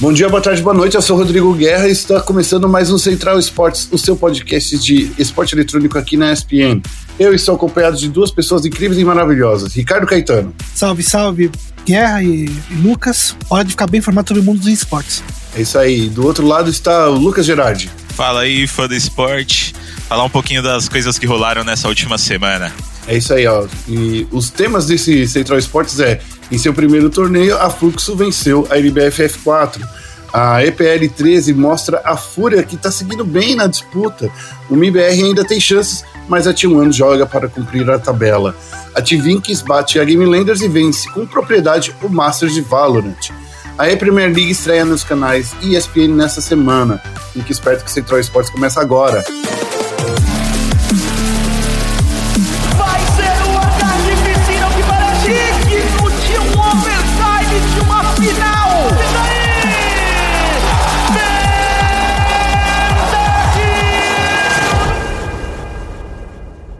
Bom dia, boa tarde, boa noite. Eu sou o Rodrigo Guerra e está começando mais um Central Esportes, o seu podcast de esporte eletrônico aqui na ESPN. Eu estou acompanhado de duas pessoas incríveis e maravilhosas. Ricardo Caetano. Salve, salve, Guerra e, e Lucas. Hora de ficar bem informado sobre o mundo dos esportes. É isso aí. Do outro lado está o Lucas Gerardi. Fala aí, fã do esporte. Falar um pouquinho das coisas que rolaram nessa última semana. É isso aí, ó. E os temas desse Central Esportes é: em seu primeiro torneio, a Fluxo venceu a LBF F4. A EPL 13 mostra a Fúria que está seguindo bem na disputa. O MIBR ainda tem chances, mas a T1 joga para cumprir a tabela. A T-Vinks bate a Game Landers e vence com propriedade o Masters de Valorant. A E-Premier League estreia nos canais ESPN nessa semana. Fique esperto que o Central Esportes começa agora.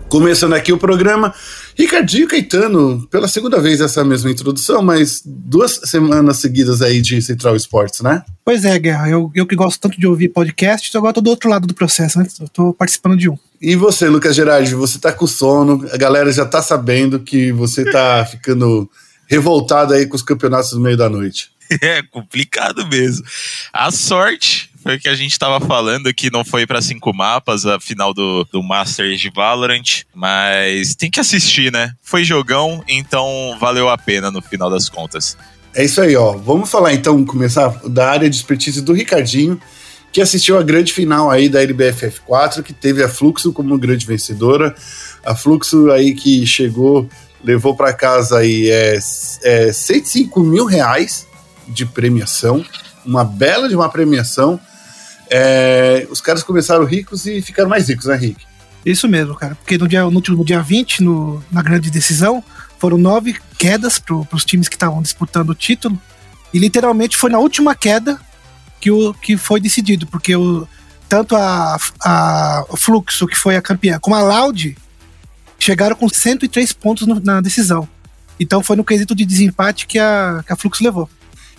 Começando aqui o programa, Ricardinho Caetano, pela segunda vez essa mesma introdução, mas duas semanas seguidas aí de Central Esportes, né? Pois é, Guerra. Eu, eu que gosto tanto de ouvir podcasts, agora tô do outro lado do processo, né? Eu tô participando de um. E você, Lucas Gerardi, você tá com sono, a galera já tá sabendo que você tá ficando revoltado aí com os campeonatos no meio da noite. É complicado mesmo. A sorte foi o que a gente tava falando que não foi para cinco mapas a final do, do Masters de Valorant, mas tem que assistir, né? Foi jogão, então valeu a pena no final das contas. É isso aí, ó. Vamos falar então, começar da área de expertise do Ricardinho, que assistiu a grande final aí da LBFF 4, que teve a Fluxo como grande vencedora. A Fluxo aí que chegou, levou para casa aí é, é 105 mil reais de premiação, uma bela de uma premiação. É, os caras começaram ricos e ficaram mais ricos, né, Rick? Isso mesmo, cara. Porque no, dia, no último dia 20, no, na grande decisão, foram nove quedas para os times que estavam disputando o título. E literalmente foi na última queda que, o, que foi decidido, porque o, tanto a, a Fluxo, que foi a campeã, como a Loud chegaram com 103 pontos no, na decisão. Então foi no quesito de desempate que a, que a Fluxo levou.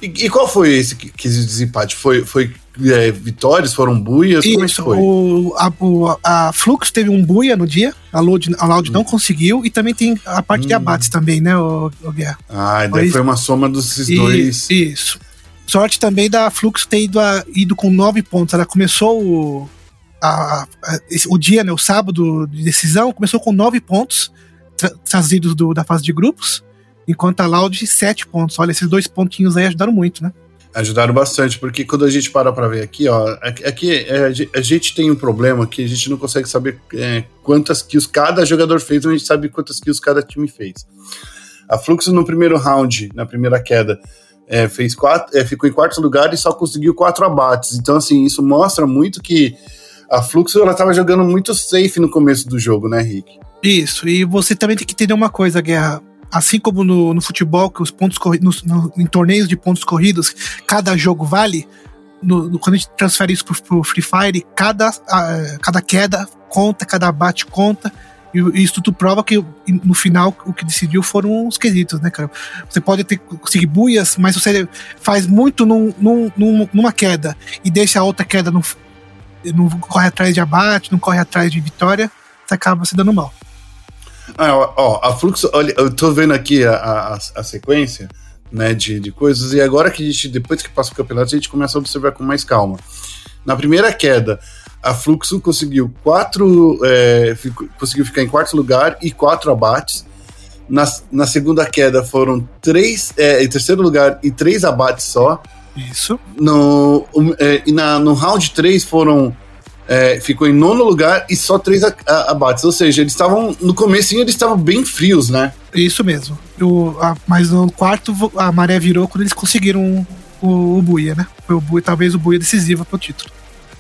E, e qual foi esse quesito de desempate? Foi, foi é, vitórias? Foram buias? Como é Isso, foi? o, a, o, a Flux teve um buia no dia, a Loud, a Loud não conseguiu, e também tem a parte de abates também, né, o, o Guerra? Ah, daí Foi- foi uma soma desses E- dois. Isso. Sorte também da Flux ter ido, a- ido com nove pontos. Ela começou o, a- a- o dia, né, o sábado de decisão, começou com nove pontos tra- trazidos do- da fase de grupos, enquanto a Loud sete pontos. Olha, esses dois pontinhos aí ajudaram muito, né? Ajudaram bastante, porque quando a gente para pra ver aqui, ó, aqui é, a ge- a gente tem um problema que a gente não consegue saber é, quantas kills cada jogador fez, mas a gente sabe quantas kills cada time fez. A Fluxo no primeiro round, na primeira queda, é, fez quatro, é, ficou em quarto lugar e só conseguiu quatro abates. Então, assim, isso mostra muito que a Fluxo ela tava jogando muito safe no começo do jogo, né, Rick? Isso, e você também tem que entender uma coisa, Guerra. Assim como no, no futebol, que os pontos corridos, em torneios de pontos corridos, cada jogo vale, no, no- quando a gente transfere isso pro, pro Free Fire, cada, ah, cada queda conta, cada abate conta, e, isso tu prova que no final o que decidiu foram os quesitos, né, cara? Você pode ter conseguir buias, mas você faz muito num- num- numa queda e deixa a outra queda não, não corre atrás de abate, não corre atrás de vitória, você acaba se dando mal. Ah, ó, ó, a Fluxo, olha, eu tô vendo aqui a, a, a sequência, né, de, de coisas, e agora que a gente, depois que passa o campeonato, a gente começa a observar com mais calma. Na primeira queda, a Fluxo conseguiu quatro, é, ficou- conseguiu ficar em quarto lugar e quatro abates. Na, na segunda queda foram três, é, em terceiro lugar e três abates só. Isso. No, um, é, e na, no round 3 foram. É, ficou em nono lugar e só três abates. Ou seja, eles estavam. No comecinho eles estavam bem frios, né? Isso mesmo. O, a- mas no quarto a maré virou quando eles conseguiram o, o buia, né? Foi o buia, talvez o buia decisivo pro título.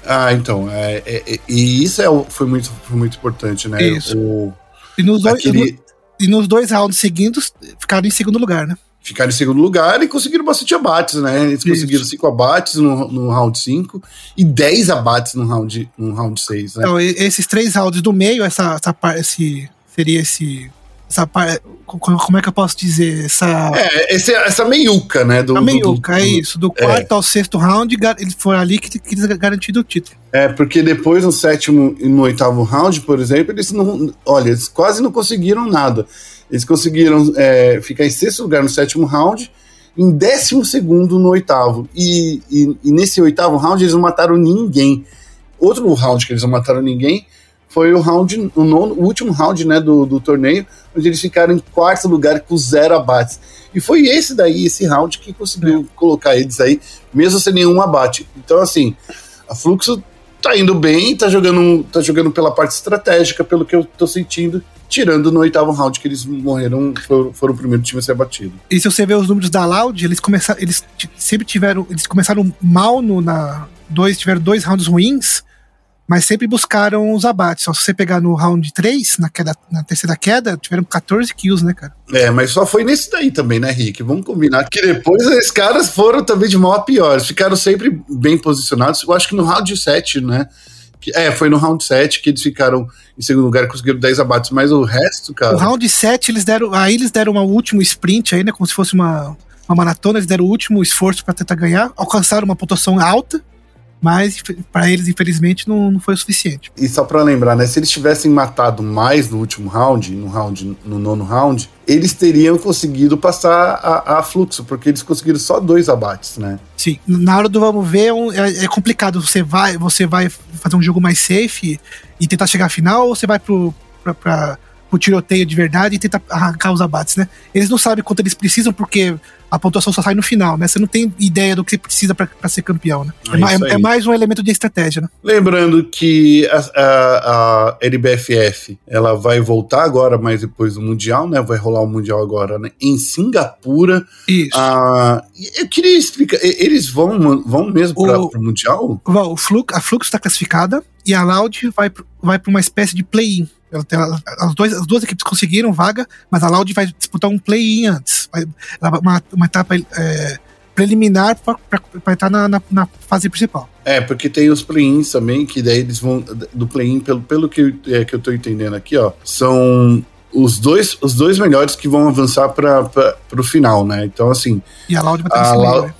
Ah, então. é, é, é, e isso é, foi, muito, foi muito importante, né? Isso. O, E nos, dois, aquele, e nos dois rounds seguidos ficaram em segundo lugar, né? Ficaram em segundo lugar e conseguiram bastante abates, né? Eles Isso. conseguiram cinco abates no, no round 5 e 10 abates no round, no round 6, né? Então, esses três rounds do meio, essa, essa par- esse, seria esse. Essa par- como é que eu posso dizer? Essa. É, esse, essa meiuca, né? Do, a meiuca, do, do, é isso. Do quarto é. ao sexto round, ele foi ali que, que eles garantiram o título. É, porque depois no sétimo e no oitavo round, por exemplo, eles não. Olha, eles quase não conseguiram nada. Eles conseguiram é, ficar em sexto lugar no sétimo round, em décimo segundo no oitavo. E, e, e nesse oitavo round eles não mataram ninguém. Outro round que eles não mataram ninguém foi o round, o, nono, o último round né, do, do torneio, onde eles ficaram em quarto lugar com zero abates. E foi esse daí, esse round, que conseguiu é. colocar eles aí, mesmo sem nenhum abate. Então, assim, a Fluxo tá indo bem, tá jogando, tá jogando pela parte estratégica, pelo que eu tô sentindo, tirando no oitavo round que eles morreram, foram, foram o primeiro time a ser abatido. E se você ver os números da Loud, eles começaram, eles sempre tiveram, eles começaram mal no na dois, tiveram dois rounds ruins, mas sempre buscaram os abates. Só se você pegar no round 3, na, queda, na terceira queda, tiveram 14 kills, né, cara? É, mas só foi nesse daí também, né, Rick? Vamos combinar que depois os caras foram também de mal a pior. Eles ficaram sempre bem posicionados. Eu acho que no round 7, né? É, foi no round 7 que eles ficaram em segundo lugar conseguiram 10 abates, mas o resto, cara. O round 7, eles deram. Aí eles deram um último sprint aí, né? Como se fosse uma, uma maratona, eles deram o último esforço para tentar ganhar, alcançaram uma pontuação alta mas para eles, infelizmente, não, não foi o suficiente. E só para lembrar, né? Se eles tivessem matado mais no último round, no round, no nono round, eles teriam conseguido passar a, a fluxo, porque eles conseguiram só dois abates, né? Sim, na hora do vamos ver é, é, complicado. Você vai, você vai fazer um jogo mais safe e tentar chegar à final, ou você vai pro, pra, pra, pro tiroteio de verdade e tentar arrancar os abates, né? Eles não sabem quanto eles precisam, porque a pontuação só sai no final, né? Você não tem ideia do que você precisa para ser campeão, né? É, é, é, mais um elemento de estratégia, né? Lembrando que a, a, a LBFF ela vai voltar agora, mas depois do Mundial, né? Vai rolar o Mundial agora né? em Singapura. Isso. Ah, eu queria explicar, eles vão, vão mesmo para o Mundial? O Flux, a Flux está classificada e a Loud vai, vai para uma espécie de play-in. As, dois, as duas equipes conseguiram vaga, mas a Loud vai disputar um play-in antes. Vai, uma, uma etapa é, preliminar para estar na, na, na, fase principal. É, porque tem os play-ins também, que daí eles vão. Do play-in, pelo, pelo que, é, que eu tô entendendo aqui, ó, são os dois, os dois melhores que vão avançar para o final, né? Então, assim. E a Loud vai estar a, Loud, né?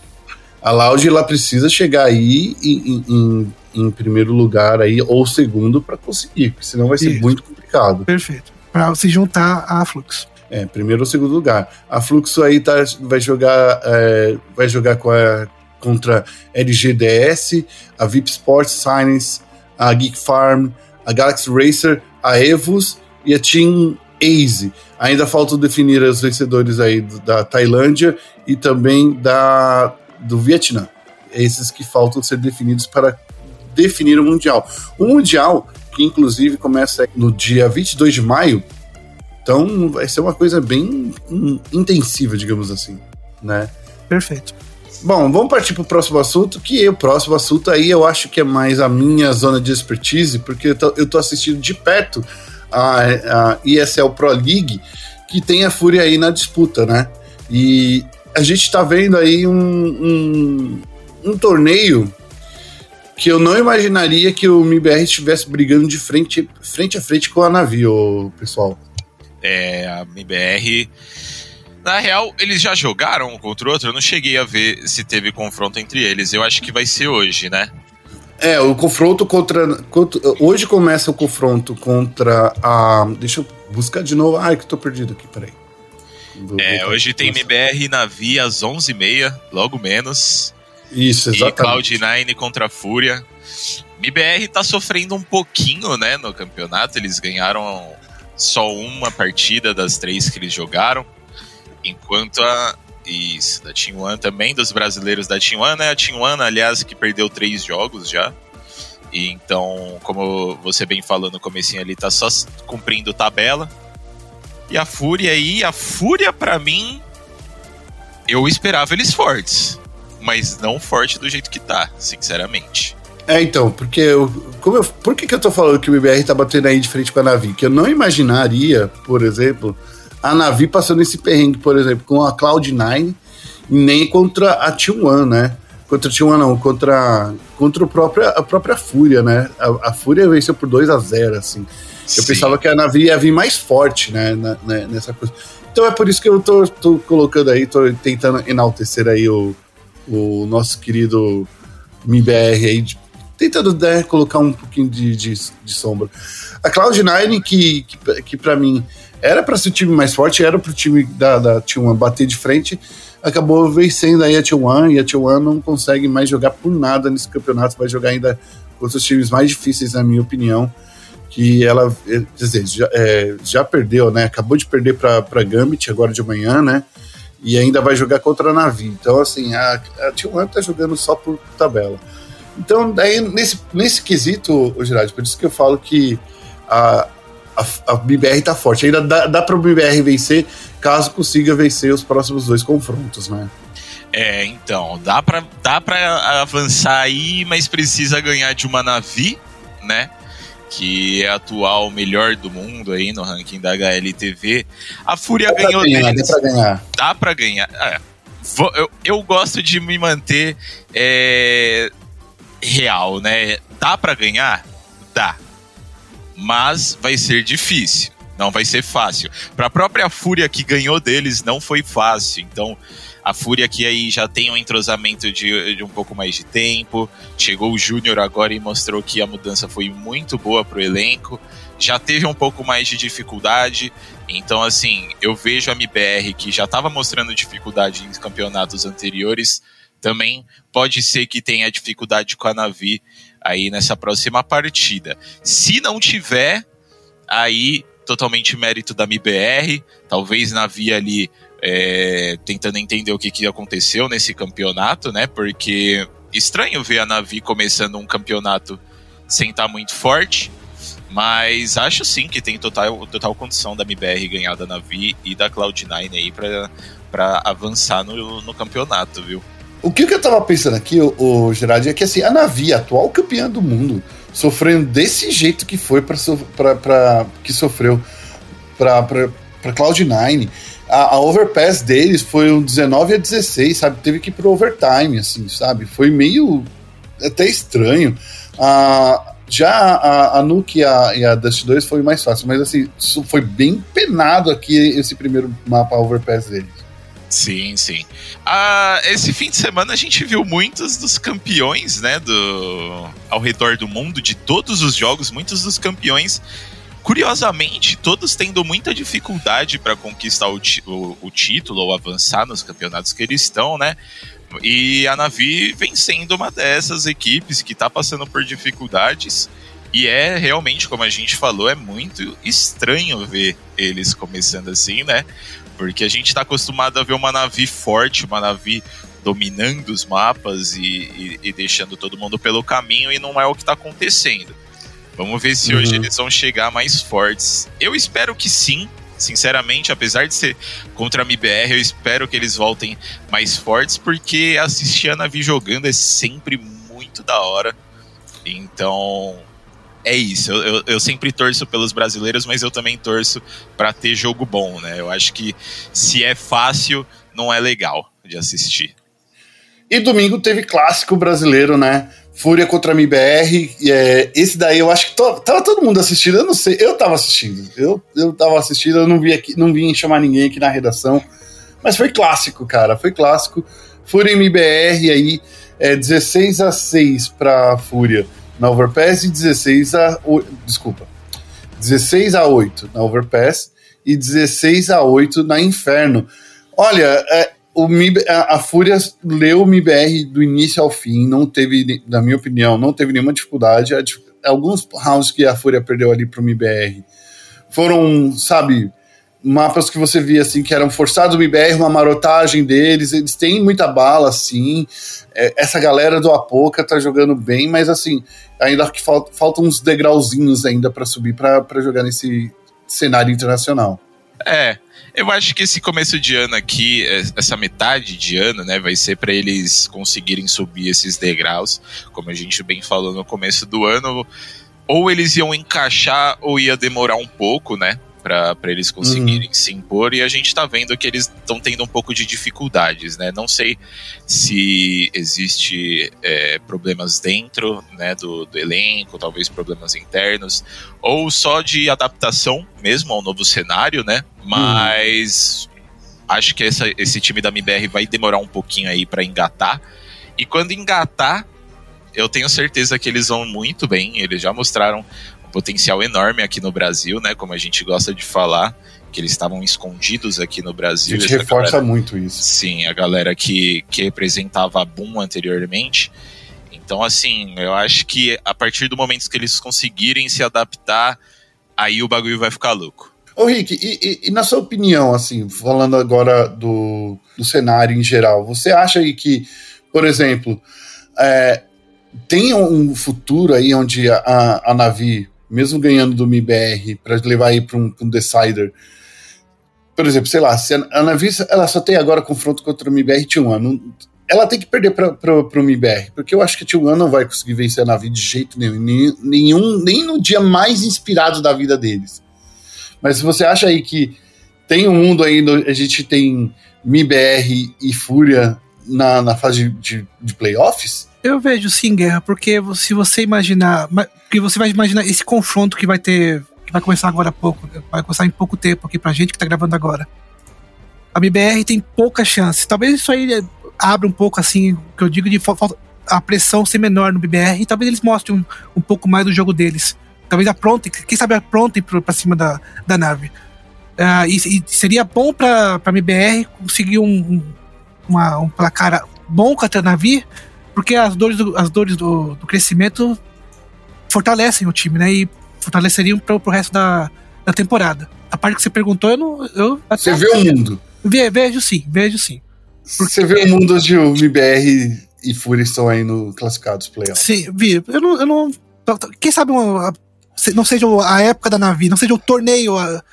a Loud ela precisa chegar aí em, em, em primeiro lugar aí, ou segundo, para conseguir, porque senão vai ser Isso. muito complicado. Perfeito. Para se juntar à Flux. É, primeiro ou segundo lugar. A Fluxo aí tá, vai jogar é, vai jogar com a, contra LGDS, a VIP Sports Science, a Geek Farm, a Galaxy Racer, a Evos e a Team Aze. Ainda faltam definir os vencedores aí da Tailândia e também da do Vietnã. Esses que faltam ser definidos para definir o Mundial. O Mundial, que inclusive começa no dia 22 de maio, então vai ser uma coisa bem intensiva, digamos assim, né? Perfeito. Bom, vamos partir para o próximo assunto, que o próximo assunto aí eu acho que é mais a minha zona de expertise, porque eu tô assistindo de perto a, a ESL Pro League, que tem a Fúria aí na disputa, né? E a gente está vendo aí um, um, um, torneio que eu não imaginaria que o MBR estivesse brigando de frente, frente a frente com a Navio, pessoal é, a MBR. Na real, eles já jogaram um contra o outro? Eu não cheguei a ver se teve confronto entre eles. Eu acho que vai ser hoje, né? É, o confronto contra, contra. Hoje começa o confronto contra a. Deixa eu buscar de novo. Ai, que tô perdido aqui, peraí. É, hoje tem MBR na Via às 11h30, logo menos. Isso, exatamente. E Cloud9 contra a Fúria. MBR tá sofrendo um pouquinho, né, no campeonato. Eles ganharam só uma partida das três que eles jogaram, enquanto a isso, da Team One também, dos brasileiros da Team One, né? A Team One, aliás, que perdeu três jogos já. E então, como você bem falou no comecinho ali, tá só cumprindo tabela. E a Fúria aí, a Fúria para mim, eu esperava eles fortes, mas não forte do jeito que tá, sinceramente. É, então, porque eu, como eu, por que, que eu tô falando que o BBR tá batendo aí de frente com a Navi? Que eu não imaginaria, por exemplo, a Navi passando esse perrengue, por exemplo, com a Cloud9 nem contra a T1, né? Contra a T1 não, contra, contra o próprio, a própria Fúria, né? A, a Fúria venceu por 2 a 0 assim. Eu Sim. pensava que a Navi ia vir mais forte, né, na, né, nessa coisa. Então é por isso que eu tô, tô colocando aí, tô tentando enaltecer aí o, o nosso querido MIBR aí, de, tentando né, colocar um pouquinho de, de, de sombra. A Cloud9, que, que, que para mim era para ser o time mais forte, era para o time da, da T1 bater de frente, acabou vencendo aí a T1 e a T1 não consegue mais jogar por nada nesse campeonato, vai jogar ainda contra os times mais difíceis, na minha opinião. Que ela, quer dizer, já, é, já perdeu, né? Acabou de perder para Gambit agora de manhã, né? E ainda vai jogar contra a Navi. Então, assim, a, a T1 tá jogando só por tabela. Então, daí, nesse, nesse quesito, o Gerard, por isso que eu falo que a, a, a BBR tá forte. Ainda dá, dá para o BBR vencer caso consiga vencer os próximos dois confrontos, né? É, então, dá pra, dá avançar aí, mas precisa ganhar de uma Navi, né? Que é atual melhor do mundo aí no ranking da HLTV. A Fúria dá ganhou ganhar, deles. Dá pra ganhar. Dá pra ganhar. É, eu, eu gosto de me manter é, real, né? Dá pra ganhar? Dá mas vai ser difícil. Não vai ser fácil. Para a própria Fúria que ganhou deles, não foi fácil. Então, a Fúria que aí já tem um entrosamento de, de um pouco mais de tempo. Chegou o Júnior agora e mostrou que a mudança foi muito boa pro elenco. Já teve um pouco mais de dificuldade. Então, assim, eu vejo a MBR que já estava mostrando dificuldade em campeonatos anteriores. Também pode ser que tenha dificuldade com a Navi aí nessa próxima partida. Se não tiver, aí totalmente mérito da MBR, talvez na via ali é, tentando entender o que, que aconteceu nesse campeonato, né? Porque estranho ver a Navi começando um campeonato sem estar tá muito forte. Mas acho sim que tem total, total condição da MBR ganhar da Navi e da Cloud9 aí para avançar no, no campeonato, viu? O que, que eu tava pensando aqui, o, o Gerard, é que assim, a Navi, atual campeã do mundo, sofrendo desse jeito que foi para que sofreu para Cloud9. A, a, overpass deles foi um 19 a 16, sabe? Teve que ir pro overtime, assim, sabe? Foi meio até estranho. Ah, já a, a Nuke e a, e a Dust 2 foi mais fácil, mas assim, foi bem penado aqui esse primeiro mapa overpass deles. Sim, sim. Ah, esse fim de semana a gente viu muitos dos campeões, né, do ao redor do mundo de todos os jogos, muitos dos campeões curiosamente, todos tendo muita dificuldade para conquistar o, o, o, título ou avançar nos campeonatos que eles estão, né? E a Navi vem sendo uma dessas equipes que está passando por dificuldades. E é realmente, como a gente falou, é muito estranho ver eles começando assim, né? Porque a gente está acostumado a ver uma Navi forte, uma Navi dominando os mapas e, e, e, deixando todo mundo pelo caminho, e não é o que está acontecendo. Vamos ver se uhum. hoje eles vão chegar mais fortes. Eu espero que sim, sinceramente, apesar de ser contra a MBR, eu espero que eles voltem mais fortes, porque assistir a Navi jogando é sempre muito da hora. Então, é isso. Eu, eu, eu, sempre torço pelos brasileiros, mas eu também torço para ter jogo bom, né? Eu acho que se é fácil, não é legal de assistir. E domingo teve clássico brasileiro, né? Fúria contra a MBR. É, esse daí eu acho que to, tava todo mundo assistindo. Eu não sei, eu tava assistindo. Eu, eu tava assistindo, eu não vi aqui, não vim chamar ninguém aqui na redação. Mas foi clássico, cara. Foi clássico. Fúria MBR aí, é, 16 a 6 pra Fúria na Overpass e 16 a. Desculpa. 16 a 8 na Overpass e 16 a 8 na Inferno. Olha, é, o MIB, a, a, Fúria leu o MIBR do início ao fim, não teve, na minha opinião, não teve nenhuma dificuldade. Alguns rounds que a Fúria perdeu ali pro MIBR foram, sabe, mapas que você via assim que eram forçados do MBR, uma marotagem deles, eles têm muita bala, assim. É, essa galera do Apoca tá jogando bem, mas assim, ainda que falta, faltam uns degrauzinhos ainda para subir para jogar nesse cenário internacional. É, eu acho que esse começo de ano aqui, é, essa metade de ano, né, vai ser para eles conseguirem subir esses degraus, como a gente bem falou no começo do ano, ou eles iam encaixar ou ia demorar um pouco, né? Para eles conseguirem uhum. se impor e a gente está vendo que eles estão tendo um pouco de dificuldades, né? Não sei se existe é, problemas dentro né, do, do, elenco, talvez problemas internos, ou só de adaptação mesmo ao novo cenário, né? Mas uhum. acho que essa, esse time da MBR vai demorar um pouquinho aí para engatar. E quando engatar, eu tenho certeza que eles vão muito bem. Eles já mostraram potencial enorme aqui no Brasil, né? Como a gente gosta de falar, que eles estavam escondidos aqui no Brasil. A gente reforça galera, muito isso. Sim, a galera que, que representava a Boom anteriormente. Então, assim, eu acho que a partir do momento que eles conseguirem se adaptar, aí o bagulho vai ficar louco. Ô Rick, e, e, e na sua opinião, assim, falando agora do, do cenário em geral, você acha aí que, por exemplo, é, tem um futuro aí onde a, a Navi mesmo ganhando do MIBR, para levar aí para um, um, Decider. Por exemplo, sei lá, se a, a Navi ela só tem agora confronto contra o MIBR T1, não, ela tem que perder para o MIBR, porque eu acho que a T1 não vai conseguir vencer a Navi de jeito nenhum, nem, nenhum, nem no dia mais inspirado da vida deles. Mas se você acha aí que tem um mundo aí, a gente tem MIBR e Fúria na, na fase de, de, playoffs, eu vejo sim, Guerra, porque se você imaginar. que você vai imaginar esse confronto que vai ter. que vai começar agora há pouco. Vai começar em pouco tempo aqui pra gente que tá gravando agora. A MBR tem pouca chance. Talvez isso aí abra um pouco assim, o que eu digo de falta a pressão ser menor no BBR e talvez eles mostrem um, um pouco mais do jogo deles. Talvez aprontem, quem sabe aprontem pra cima da, da nave. Uh, e, e, seria bom pra, pra MBR conseguir um, uma, um placar bom contra a Navi, porque as dores do, as dores do, do crescimento fortalecem o time, né? E fortaleceriam pro, pro resto da, da temporada. A parte que você perguntou, eu não. Eu você vê o mundo. Ve, vejo sim, vejo sim. Porque você vê o mundo onde o MBR e Fúria estão aí no classificados playoffs. Sim, vi. Eu não. Eu não quem sabe uma, não seja a época da Navi, não seja o torneio, a,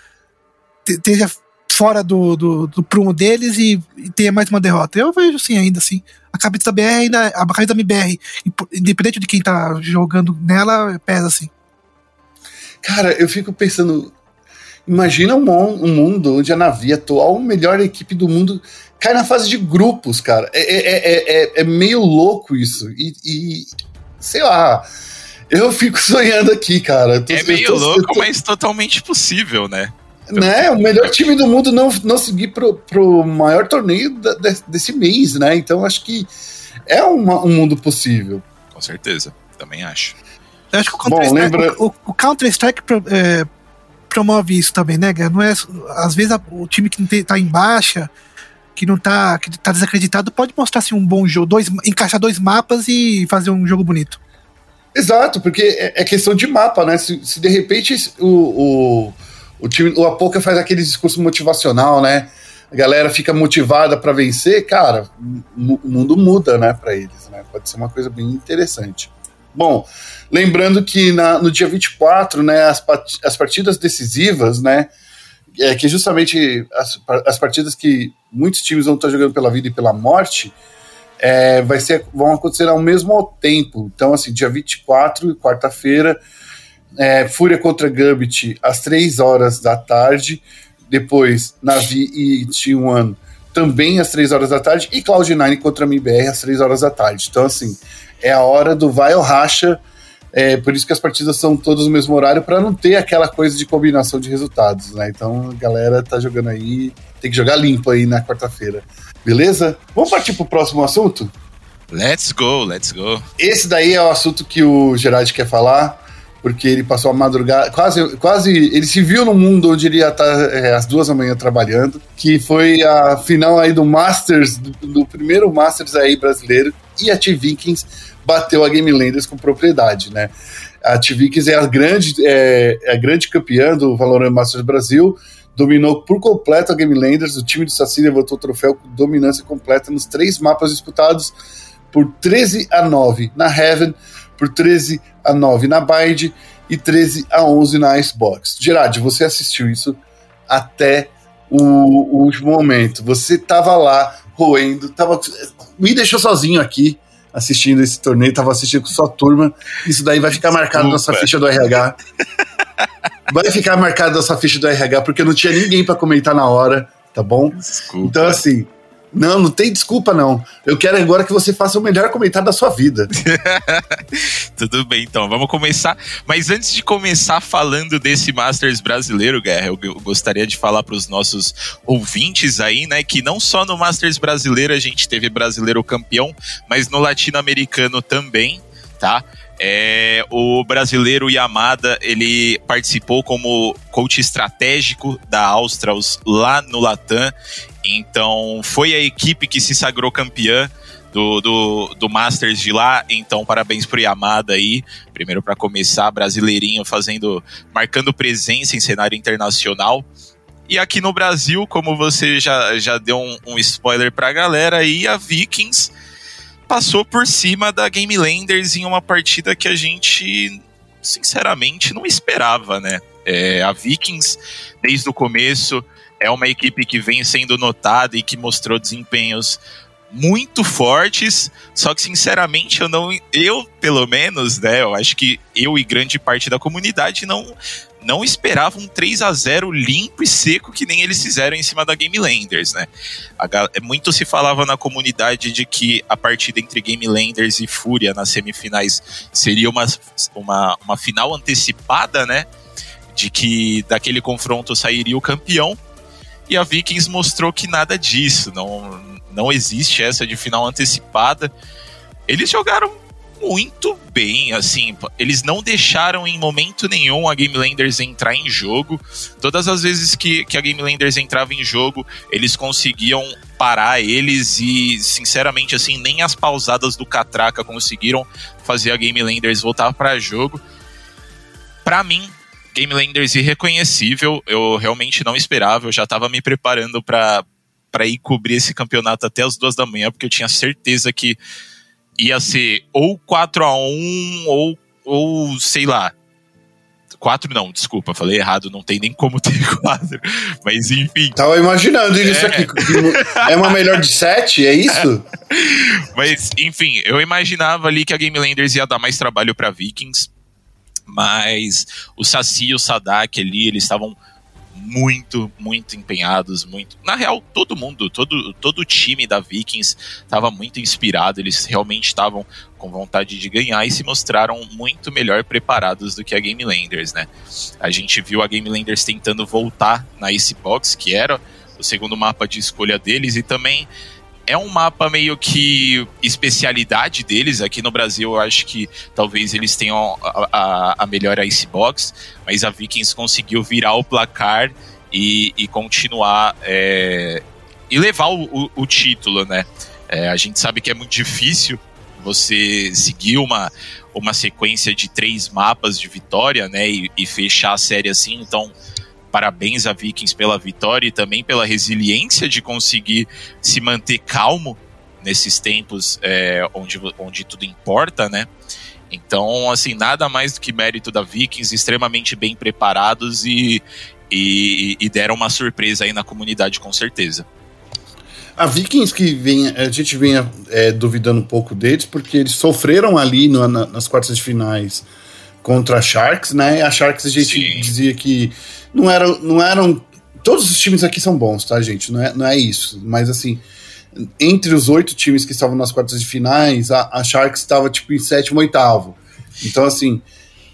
esteja fora do, do, do prumo deles e, e tenha mais uma derrota. Eu vejo sim, ainda assim. A cabeça da BR ainda. A cabeça da MBR, independente de quem tá jogando nela, pesa assim. Cara, eu fico pensando. Imagina um, um mundo onde a Navi, atual melhor equipe do mundo, cai na fase de grupos, cara. É, é, é, é meio louco isso. E, e, sei lá. Eu fico sonhando aqui, cara. Tô, é meio tô, louco, tô... mas totalmente possível, né? Né, o melhor time do mundo não, não seguir pro, pro maior torneio da, de, desse mês, né? Então acho que é uma, um mundo possível. Com certeza, também acho. Eu acho que o Counter-Strike lembra... o, o Counter -Strike, é, promove isso também, né, Não é, às vezes a, o time que não tem, tá em baixa, que não tá, que tá desacreditado, pode mostrar assim, um bom jogo, dois, encaixar dois mapas e fazer um jogo bonito. Exato, porque é, é questão de mapa, né? Se, se de repente o, o o time, o Apoca faz aquele discurso motivacional, né? A galera fica motivada para vencer, cara, o mundo muda, né, para eles, né? Pode ser uma coisa bem interessante. Bom, lembrando que na, no dia 24, né, as, as partidas decisivas, né, é que justamente as, as partidas que muitos times vão estar jogando pela vida e pela morte, é, vai ser, vão acontecer ao mesmo tempo. Então, assim, dia 24, quarta-feira, é, Fúria contra Gambit às 3 horas da tarde. Depois, Navi e T1 também às 3 horas da tarde. E Cloud9 contra MBR às 3 horas da tarde. Então, assim, é a hora do vai ou racha. É, por isso que as partidas são todas no mesmo horário, para não ter aquela coisa de combinação de resultados, né? Então a galera tá jogando aí, tem que jogar limpo aí na quarta-feira. Beleza? Vamos partir pro próximo assunto? Let's go, let's go. Esse daí é o assunto que o Gerard quer falar porque ele passou a madrugada, quase, quase, ele se viu no mundo onde ele ia estar é, às duas da manhã trabalhando, que foi a final aí do Masters, do, do primeiro Masters aí brasileiro, e a T-Vikings bateu a Game Landers com propriedade, né? A T-Vikings é a grande, é, é, a grande campeã do Valorant Masters Brasil, dominou por completo a Game Landers, o time do Saci levantou o troféu com dominância completa nos três mapas disputados por 13 a 9 na Heaven, por 13 a 9 na Bide e 13 a 11 na Icebox. Gerard, você assistiu isso até o, o último momento. Você estava lá roendo, tava, me deixou sozinho aqui assistindo esse torneio, tava assistindo com sua turma. Isso daí vai ficar marcado na nossa ficha do RH. vai ficar marcado essa ficha do RH porque não tinha ninguém para comentar na hora, tá bom? Desculpa. Então, assim, não, não tem desculpa, não. Eu quero agora que você faça o melhor comentário da sua vida. Tudo bem, então, vamos começar. Mas antes de começar falando desse Masters brasileiro, Guerra, eu, gostaria de falar para os nossos ouvintes aí, né, que não só no Masters brasileiro a gente teve brasileiro campeão, mas no latino-americano também, tá? É, o brasileiro Yamada, ele participou como coach estratégico da Australs lá no Latam. Então, foi a equipe que se sagrou campeã do, do, do Masters de lá. Então, parabéns pro Yamada aí. Primeiro para começar, brasileirinho fazendo, marcando presença em cenário internacional. E aqui no Brasil, como você já, já deu um, um spoiler pra galera aí, a Vikings passou por cima da Game Landers em uma partida que a gente, sinceramente, não esperava, né? É, a Vikings, desde o começo, é uma equipe que vem sendo notada e que mostrou desempenhos muito fortes, só que sinceramente eu não, eu pelo menos, né, eu acho que eu e grande parte da comunidade não não esperava um 3 a 0 limpo e seco que nem eles fizeram em cima da Game Landers, né? A, muito se falava na comunidade de que a partida entre Game Landers e Fúria nas semifinais seria uma, uma, uma final antecipada, né? De que daquele confronto sairia o campeão. E a Vikings mostrou que nada disso, não, não existe essa de final antecipada. Eles jogaram muito bem, assim, eles não deixaram em momento nenhum a Game Landers entrar em jogo. Todas as vezes que, que a Game Landers entrava em jogo, eles conseguiam parar eles e, sinceramente, assim, nem as pausadas do Catraca conseguiram fazer a Game Landers voltar para jogo. Para mim, Game Landers irreconhecível, eu realmente não esperava, eu já estava me preparando para para ir cobrir esse campeonato até as duas da manhã, porque eu tinha certeza que ia ser ou 4 a 1 ou, ou sei lá. 4 não, desculpa, falei errado, não tem nem como ter 4. Mas enfim. Tava imaginando isso é. aqui. É uma melhor de 7, é isso? mas, enfim, eu imaginava ali que a Game Landers ia dar mais trabalho para Vikings. Mas o Saci e o Sadak ali, eles estavam muito, muito empenhados, muito. Na real, todo mundo, todo, todo o time da Vikings estava muito inspirado, eles realmente estavam com vontade de ganhar e se mostraram muito melhor preparados do que a Game Landers, né? A gente viu a Game Landers tentando voltar na Icebox, que era o segundo mapa de escolha deles, e também é um mapa meio que especialidade deles. Aqui no Brasil, eu acho que talvez eles tenham a, a, a melhor Icebox, mas a Vikings conseguiu virar o placar e, e continuar é, e levar o, o, o título, né? É, a gente sabe que é muito difícil você seguir uma, uma sequência de três mapas de vitória, né? E, e fechar a série assim, então parabéns a Vikings pela vitória e também pela resiliência de conseguir se manter calmo nesses tempos é, onde, onde tudo importa, né? Então, assim, nada mais do que mérito da Vikings, extremamente bem preparados e, e, e deram uma surpresa aí na comunidade, com certeza. A Vikings que vem, a gente vinha é, duvidando um pouco deles, porque eles sofreram ali no, na, nas quartas de finais contra a Sharks, né? A Sharks a gente Sim. dizia que não eram, não eram. Todos os times aqui são bons, tá, gente? Não é, não é isso. Mas assim, entre os oito times que estavam nas quartas de finais, a, a Sharks estava tipo em sétimo, oitavo. Então, assim,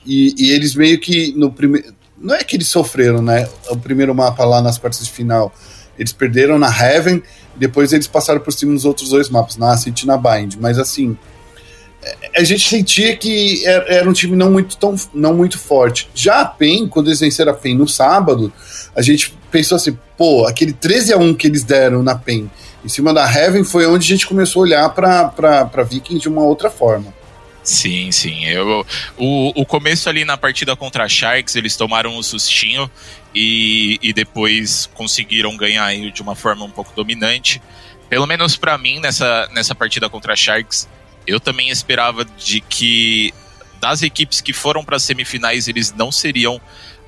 e, e eles meio que no primeiro. Não é que eles sofreram, né? O primeiro mapa lá nas quartas de final. Eles perderam na Heaven, depois eles passaram por cima nos outros dois mapas, na City e na Bind. Mas assim, a gente sentia que era um time não muito, tão, não muito forte. Já a PEN, quando eles venceram a PEN no sábado, a gente pensou assim, pô, aquele 13 a 1 que eles deram na PEN em cima da Heaven foi onde a gente começou a olhar para Viking de uma outra forma. Sim, sim. Eu, o, o começo ali na partida contra a Sharks, eles tomaram um sustinho e, e depois conseguiram ganhar de uma forma um pouco dominante. Pelo menos para mim, nessa, nessa partida contra a Sharks, eu também esperava de que das equipes que foram para as semifinais eles não seriam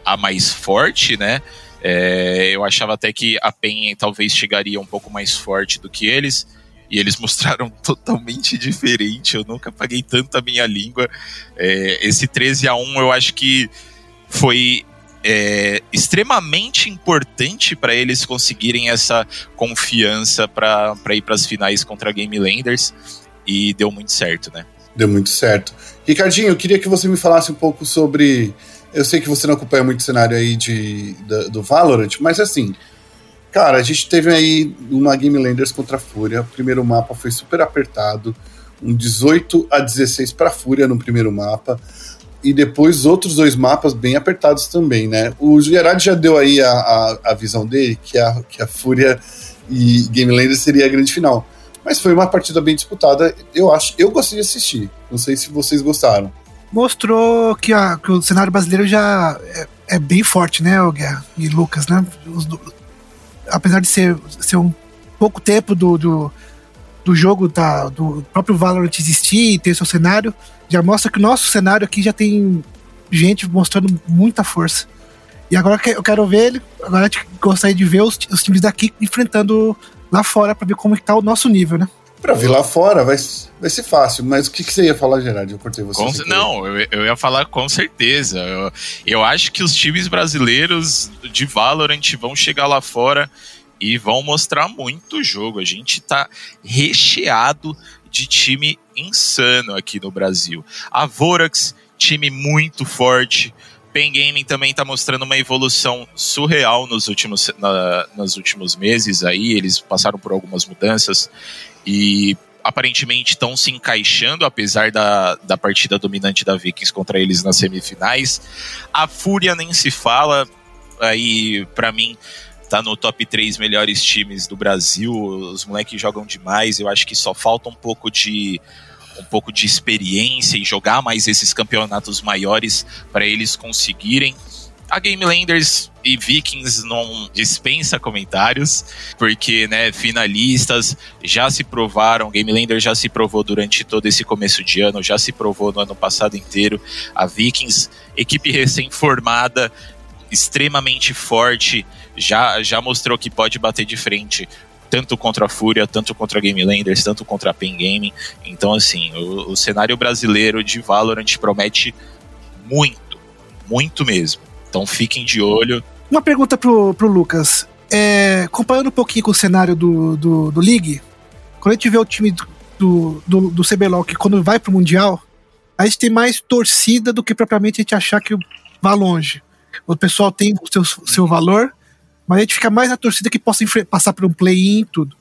a mais forte, né? É, eu achava até que a PEN talvez chegaria um pouco mais forte do que eles. E eles mostraram totalmente diferente. Eu nunca paguei tanto a minha língua. É, esse 13 a 1 eu acho que foi é extremamente importante para eles conseguirem essa confiança para ir para as finais contra a Game Landers e deu muito certo, né? Deu muito certo. Ricardinho, eu queria que você me falasse um pouco sobre. Eu sei que você não acompanha muito o cenário aí de, do, do Valorant, mas assim, cara, a gente teve aí uma Game Landers contra a Fúria. O primeiro mapa foi super apertado, um 18 a 16 para Fúria no primeiro mapa e depois outros dois mapas bem apertados também, né? O Gerard já deu aí a, a, a, visão dele, que a, que a Fúria e Game Lander seria a grande final. Mas foi uma partida bem disputada, eu acho. Eu gostei de assistir. Não sei se vocês gostaram. Mostrou que, que o cenário brasileiro já é, é bem forte, né, o Guerra e Lucas, né? Os, apesar de ser, ser um pouco tempo do, do, do jogo, tá, do próprio Valorant existir e ter seu cenário, já mostra que o nosso cenário aqui já tem gente mostrando muita força. E agora eu quero ver ele, agora eu gostaria de ver os, os times daqui enfrentando lá fora para ver como está o nosso nível, né? Pra ver lá fora vai, vai ser fácil, mas o que, que você ia falar, Gerard? Eu cortei você. Com, não, eu, eu, ia falar com certeza. Eu, eu acho que os times brasileiros de Valorant vão chegar lá fora e vão mostrar muito jogo. A gente tá recheado de time insano aqui no Brasil. A Vorax, time muito forte. Pen Gaming também está mostrando uma evolução surreal nos últimos, na, nos últimos meses aí. Eles passaram por algumas mudanças e aparentemente estão se encaixando, apesar da, da partida dominante da Vikings contra eles nas semifinais. A Fúria nem se fala. Aí, para mim, tá no top 3 melhores times do Brasil. Os moleques jogam demais. Eu acho que só falta um pouco de um pouco de experiência e jogar mais esses campeonatos maiores para eles conseguirem. A Game Landers e Vikings não dispensa comentários, porque, né, finalistas já se provaram, Game Landers já se provou durante todo esse começo de ano, já se provou no ano passado inteiro. A Vikings, equipe recém-formada, extremamente forte, já, já mostrou que pode bater de frente tanto contra a Fúria, tanto contra a Game Landers, tanto contra a Pen Gaming. Então, assim, o, o cenário brasileiro de Valorant promete muito, muito mesmo. Então fiquem de olho. Uma pergunta pro, pro Lucas. É, comparando um pouquinho com o cenário do, do, do League, quando a gente vê o time do, do, do, CBLOL que quando vai pro Mundial, a gente tem mais torcida do que propriamente a gente achar que vai longe. O pessoal tem o seu, seu valor, mas a gente fica mais na torcida que possa passar por um play-in e tudo.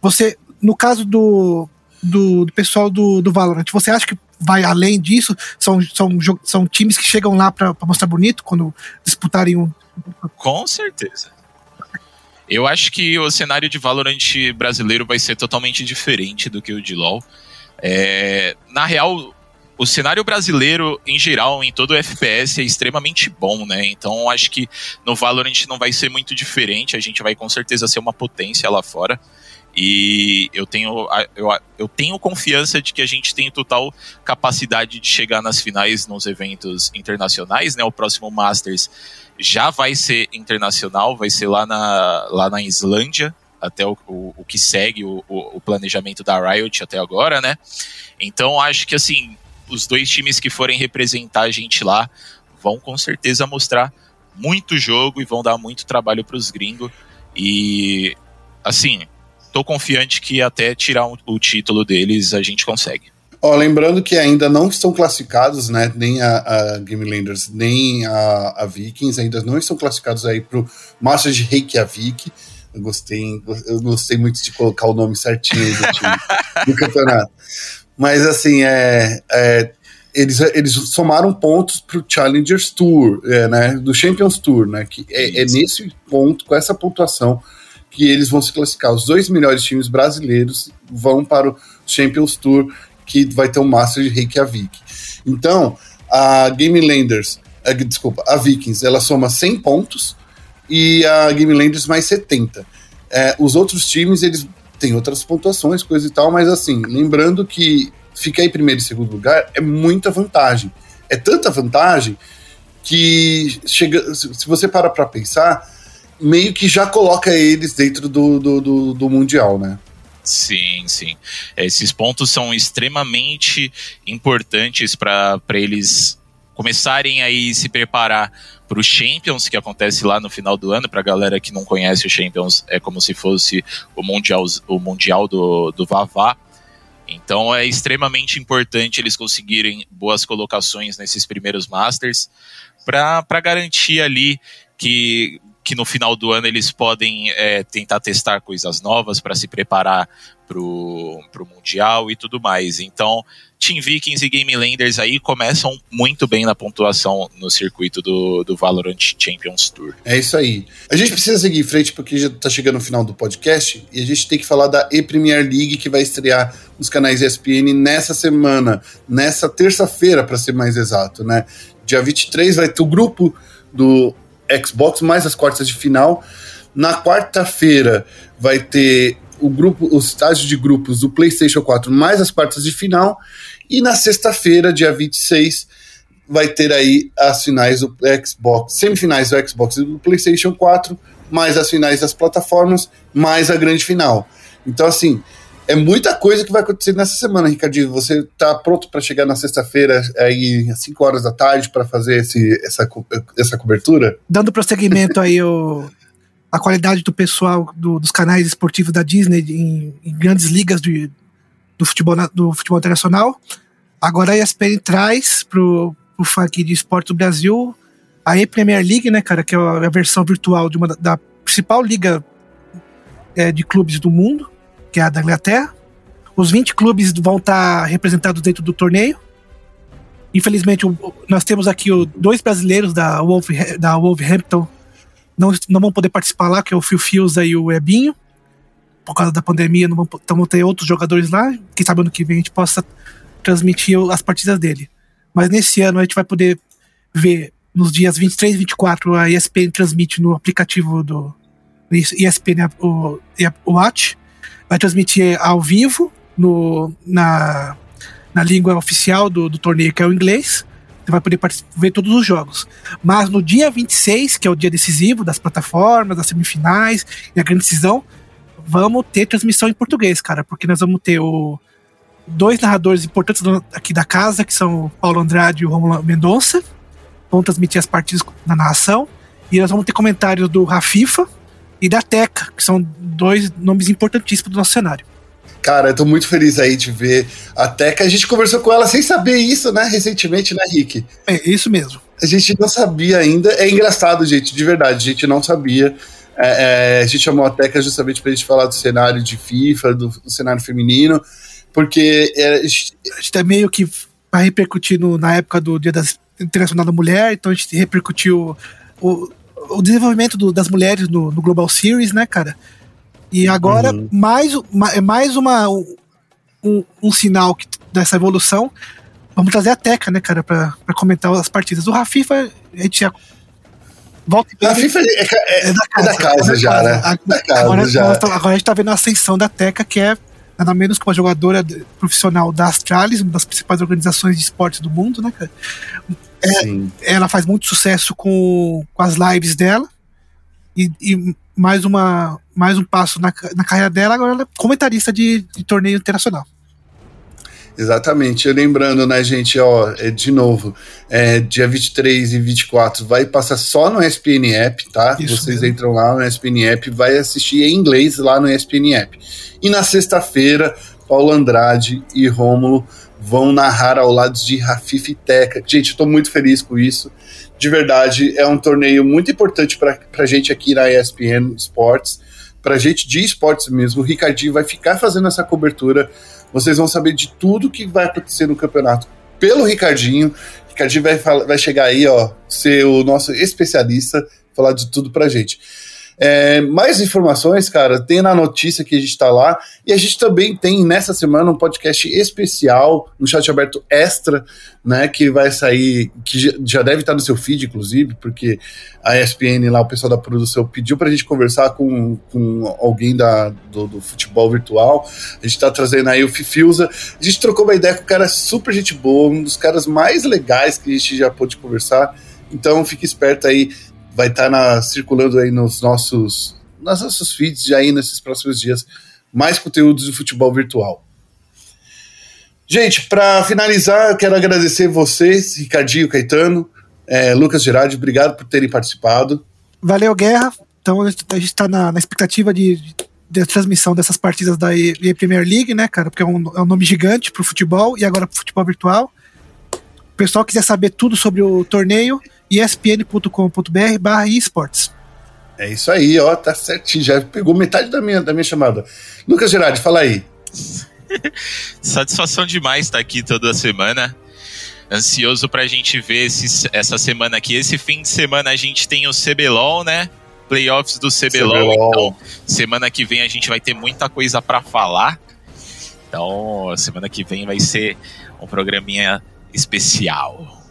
Você, no caso do, do, do, pessoal do, do Valorant, você acha que vai além disso? São, são, são times que chegam lá para mostrar bonito quando disputarem um. Com certeza. Eu acho que o cenário de Valorant brasileiro vai ser totalmente diferente do que o de LoL. É, na real, o cenário brasileiro, em geral, em todo o FPS, é extremamente bom, né? Então acho que no Valorant não vai ser muito diferente. A gente vai com certeza ser uma potência lá fora. E eu tenho, eu, eu tenho confiança de que a gente tem total capacidade de chegar nas finais nos eventos internacionais, né? O próximo Masters já vai ser internacional, vai ser lá na, lá na Islândia, até o, o, o que segue o, o, planejamento da Riot até agora, né? Então acho que assim, os dois times que forem representar a gente lá vão com certeza mostrar muito jogo e vão dar muito trabalho para os gringos. E assim, tô confiante que até tirar um, o título deles a gente consegue. Ó, lembrando que ainda não estão classificados, né? Nem a, a Game Landers, nem a, a, Vikings ainda não estão classificados aí pro Masters de Reykjavik. Eu gostei, eu gostei muito de colocar o nome certinho do time do campeonato. Mas assim, é, é eles, eles somaram pontos para o Challengers Tour, é, né, do Champions Tour, né, que é, é, nesse ponto, com essa pontuação, que eles vão se classificar. Os dois melhores times brasileiros vão para o Champions Tour, que vai ter o um Master de Reykjavik. Então, a Game Landers, a, desculpa, a Vikings, ela soma 100 pontos e a Game Landers mais 70. É, os outros times, eles tem outras pontuações, coisa e tal, mas assim, lembrando que ficar em primeiro e segundo lugar é muita vantagem. É tanta vantagem que chega, se você para para pensar, meio que já coloca eles dentro do, do, do, do Mundial, né? Sim, sim. Esses pontos são extremamente importantes para eles começarem aí se preparar para o Champions, que acontece lá no final do ano. Para a galera que não conhece o Champions, é como se fosse o Mundial, o mundial do, do Vavá. Então é extremamente importante eles conseguirem boas colocações nesses primeiros Masters para garantir ali que, que no final do ano eles podem é, tentar testar coisas novas para se preparar para o Mundial e tudo mais. Então, Team Vikings e Game Landers aí começam muito bem na pontuação no circuito do, do Valorant Champions Tour. É isso aí. A gente precisa seguir em frente porque já está chegando no final do podcast e a gente tem que falar da E-Premier League que vai estrear nos canais ESPN nessa semana, nessa terça-feira, para ser mais exato, né? Dia 23 vai ter o grupo do Xbox mais as quartas de final. Na quarta-feira vai ter o grupo, os estágios de grupos do PlayStation 4 mais as quartas de final. E na sexta-feira, dia 26, vai ter aí as finais do Xbox, semifinais do Xbox e do PlayStation 4, mais as finais das plataformas, mais a grande final. Então, assim, é muita coisa que vai acontecer nessa semana, Ricardinho. Você tá pronto para chegar na sexta-feira, aí, às 5 horas da tarde, para fazer esse, essa, essa cobertura? Dando prosseguimento aí o, a qualidade do pessoal do, dos canais esportivos da Disney em, em grandes ligas de, do, futebol, do futebol internacional. Agora a ESPN traz pro, pro funk de esporte do Brasil a E-Premier League, né, cara, que é a versão virtual de uma da, principal liga é, de clubes do mundo que é a da Inglaterra. Os 20 clubes vão estar representados dentro do torneio. Infelizmente, nós temos aqui dois brasileiros da, Wolf, da Wolverhampton não, não vão poder participar lá, que é o Phil Fields e o Ebinho. Por causa da pandemia, não vão, então vão ter outros jogadores lá. Quem sabe ano que vem a gente possa transmitir as partidas dele. Mas nesse ano a gente vai poder ver nos dias 23 e 24 a ESPN transmite no aplicativo do ESPN o, o Watch vai transmitir ao vivo no, na, na língua oficial do, do torneio, que é o inglês. Você vai poder ver todos os jogos. Mas no dia 26, que é o dia decisivo das plataformas, das semifinais e a grande decisão, vamos ter transmissão em português, cara, porque nós vamos ter o, dois narradores importantes aqui da casa, que são o Paulo Andrade e o Romulo Mendonça, vão transmitir as partidas na narração. E nós vamos ter comentários do Rafifa, e da Teca, que são dois nomes importantíssimos do nosso cenário. Cara, eu tô muito feliz aí de ver a Teca. A gente conversou com ela sem saber isso, né, recentemente, né, Rick? É, isso mesmo. A gente não sabia ainda. É engraçado, gente, de verdade, a gente não sabia. É, é, a gente chamou a Teca justamente pra gente falar do cenário de FIFA, do, do cenário feminino, porque é, é meio que vai repercutir no, na época do Dia das Internacional da Mulher, então a gente repercutiu o, o desenvolvimento do, das mulheres no, no, Global Series, né, cara? E agora, uhum. mais, é mais uma, um, um sinal que, dessa evolução. Vamos trazer a Teca, né, cara, pra, pra comentar as partidas. O Rafifa, a gente já Volta a FIFA é, é, é, da casa, é da casa já, né? A, da casa, agora, já. agora a gente tá vendo a ascensão da Teca, que é nada menos que uma jogadora profissional da Astralis, uma das principais organizações de esportes do mundo, né, cara? É, ela faz muito sucesso com, com as lives dela. E, e, mais, uma, mais um passo na, na carreira dela, agora ela é comentarista de, de torneio internacional. Exatamente. Lembrando, né, gente, ó, é, de novo, é, dia 23 e 24 vai passar só no ESPN App, tá? Isso Vocês mesmo. entram lá no ESPN App, vai assistir em inglês lá no ESPN App. E na sexta-feira, Paulo Andrade e Rômulo vão narrar ao lado de Rafif e Teca. Gente, eu tô muito feliz com isso. De verdade, é um torneio muito importante para a gente aqui na ESPN Sports, para gente de esportes mesmo. O Ricardinho vai ficar fazendo essa cobertura. Vocês vão saber de tudo que vai acontecer no campeonato pelo Ricardinho. Ricardinho vai, vai chegar aí, ó, ser o nosso especialista, falar de tudo pra gente. É, mais informações, cara, tem na notícia que a gente está lá. E a gente também tem nessa semana um podcast especial, um chat aberto extra, né? Que vai sair, que já deve estar no seu feed, inclusive, porque a ESPN lá, o pessoal da produção, pediu para a gente conversar com, com alguém da, do, do futebol virtual. A gente está trazendo aí o Fifiusa. A gente trocou uma ideia com um cara super gente boa, um dos caras mais legais que a gente já pôde conversar. Então fique esperto aí vai estar tá circulando aí nos nossos, nos nossos feeds já aí nesses próximos dias mais conteúdos de futebol virtual. Gente, para finalizar, eu quero agradecer vocês, Ricardinho, Caetano, é, Lucas Girardi, obrigado por terem participado. Valeu, Guerra. Então a gente está na, na, expectativa de, de, de, transmissão dessas partidas da EA Premier League, né, cara? Porque é um, é um nome gigante pro futebol e agora pro futebol virtual. O pessoal quiser saber tudo sobre o torneio, espn.com.br barra esportes. É isso aí, ó, tá certinho, já pegou metade da minha, da minha chamada. Lucas Gerardi, fala aí. Satisfação demais estar aqui toda semana. Ansioso pra gente ver esse, essa semana aqui. Esse fim de semana a gente tem o CBLOL, né? Playoffs do CBLOL. CBLOL. Então, semana que vem a gente vai ter muita coisa para falar. Então, semana que vem vai ser um programinha especial.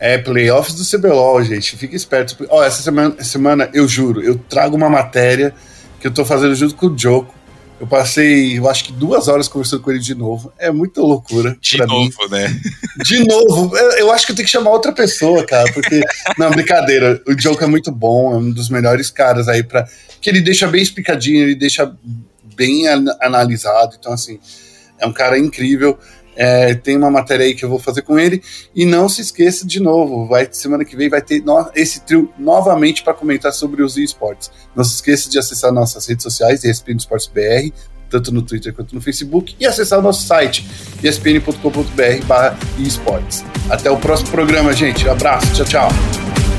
É, playoffs do CBLOL, gente. Fica esperto. Ó, essa semana, semana, eu juro, eu trago uma matéria que eu tô fazendo junto com o Joko. Eu passei, eu acho que duas horas conversando com ele de novo. É muita loucura. De novo, mim. né? De novo. Eu acho que eu tenho que chamar outra pessoa, cara, porque. não, brincadeira. O Joko é muito bom, é um dos melhores caras aí para Que ele deixa bem explicadinho, ele deixa bem analisado. Então, assim, é um cara incrível. É, tem uma matéria aí que eu vou fazer com ele. E não se esqueça de novo, vai semana que vem vai ter no, esse trio novamente para comentar sobre os esportes. Não se esqueça de acessar nossas redes sociais, ESPN Esportes BR, tanto no Twitter quanto no Facebook, e acessar o nosso site, espn.com.br barra esportes. Até o próximo programa, gente. Um abraço, tchau, tchau.